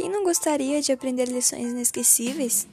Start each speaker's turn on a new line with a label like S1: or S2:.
S1: Quem não gostaria de aprender lições inesquecíveis?